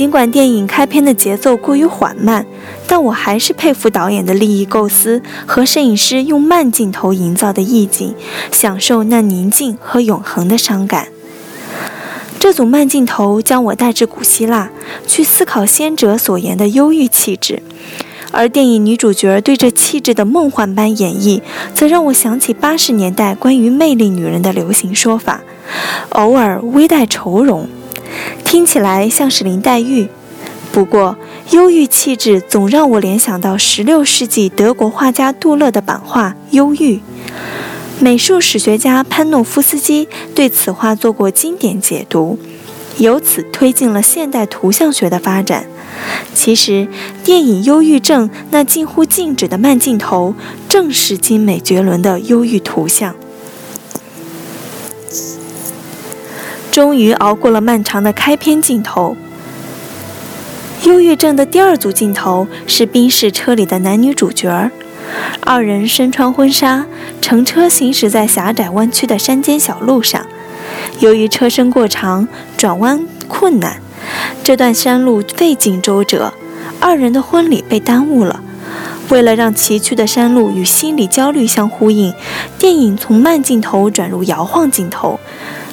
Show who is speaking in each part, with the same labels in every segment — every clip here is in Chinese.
Speaker 1: 尽管电影开篇的节奏过于缓慢，但我还是佩服导演的立意构思和摄影师用慢镜头营造的意境，享受那宁静和永恒的伤感。这组慢镜头将我带至古希腊，去思考先哲所言的忧郁气质，而电影女主角对这气质的梦幻般演绎，则让我想起八十年代关于魅力女人的流行说法，偶尔微带愁容。听起来像是林黛玉，不过忧郁气质总让我联想到十六世纪德国画家杜勒的版画《忧郁》。美术史学家潘诺夫斯基对此画做过经典解读，由此推进了现代图像学的发展。其实，电影《忧郁症》那近乎静止的慢镜头，正是精美绝伦的忧郁图像。终于熬过了漫长的开篇镜头。忧郁症的第二组镜头是宾士车里的男女主角儿，二人身穿婚纱，乘车行驶在狭窄弯曲的山间小路上。由于车身过长，转弯困难，这段山路费尽周折，二人的婚礼被耽误了。为了让崎岖的山路与心理焦虑相呼应，电影从慢镜头转入摇晃镜头。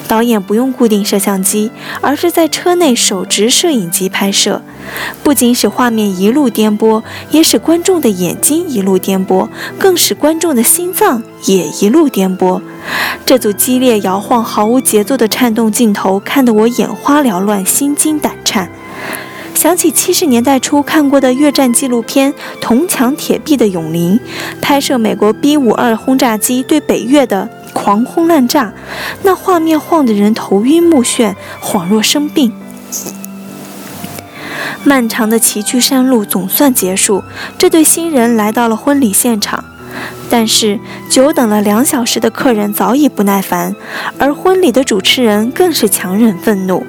Speaker 1: 导演不用固定摄像机，而是在车内手持摄影机拍摄，不仅使画面一路颠簸，也使观众的眼睛一路颠簸，更使观众的心脏也一路颠簸。这组激烈摇晃、毫无节奏的颤动镜头，看得我眼花缭乱、心惊胆颤。想起七十年代初看过的越战纪录片《铜墙铁壁的永林》，拍摄美国 B 五二轰炸机对北越的。狂轰滥炸，那画面晃得人头晕目眩，恍若生病。漫长的崎岖山路总算结束，这对新人来到了婚礼现场。但是，久等了两小时的客人早已不耐烦，而婚礼的主持人更是强忍愤怒。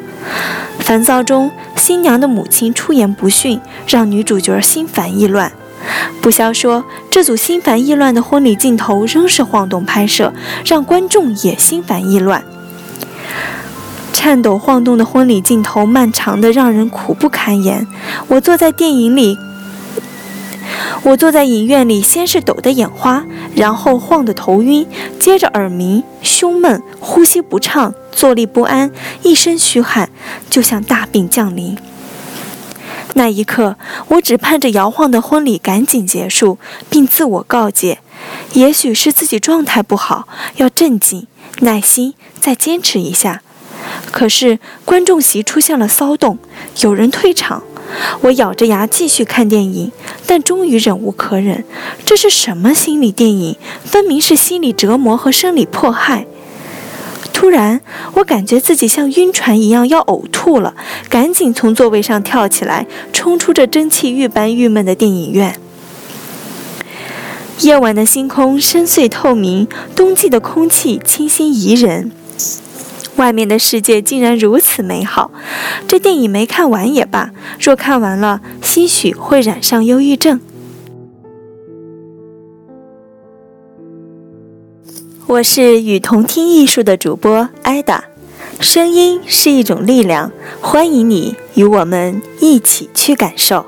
Speaker 1: 烦躁中，新娘的母亲出言不逊，让女主角心烦意乱。不消说，这组心烦意乱的婚礼镜头仍是晃动拍摄，让观众也心烦意乱。颤抖晃动的婚礼镜头，漫长的让人苦不堪言。我坐在电影里。我坐在影院里，先是抖得眼花，然后晃得头晕，接着耳鸣、胸闷、呼吸不畅、坐立不安，一身虚汗，就像大病降临。那一刻，我只盼着摇晃的婚礼赶紧结束，并自我告诫：也许是自己状态不好，要镇静、耐心，再坚持一下。可是观众席出现了骚动，有人退场。我咬着牙继续看电影，但终于忍无可忍。这是什么心理电影？分明是心理折磨和生理迫害。突然，我感觉自己像晕船一样要呕吐了，赶紧从座位上跳起来，冲出这蒸汽浴般郁闷的电影院。夜晚的星空深邃透明，冬季的空气清新宜人。外面的世界竟然如此美好，这电影没看完也罢。若看完了，兴许会染上忧郁症。我是与同听艺术的主播艾达，声音是一种力量，欢迎你与我们一起去感受。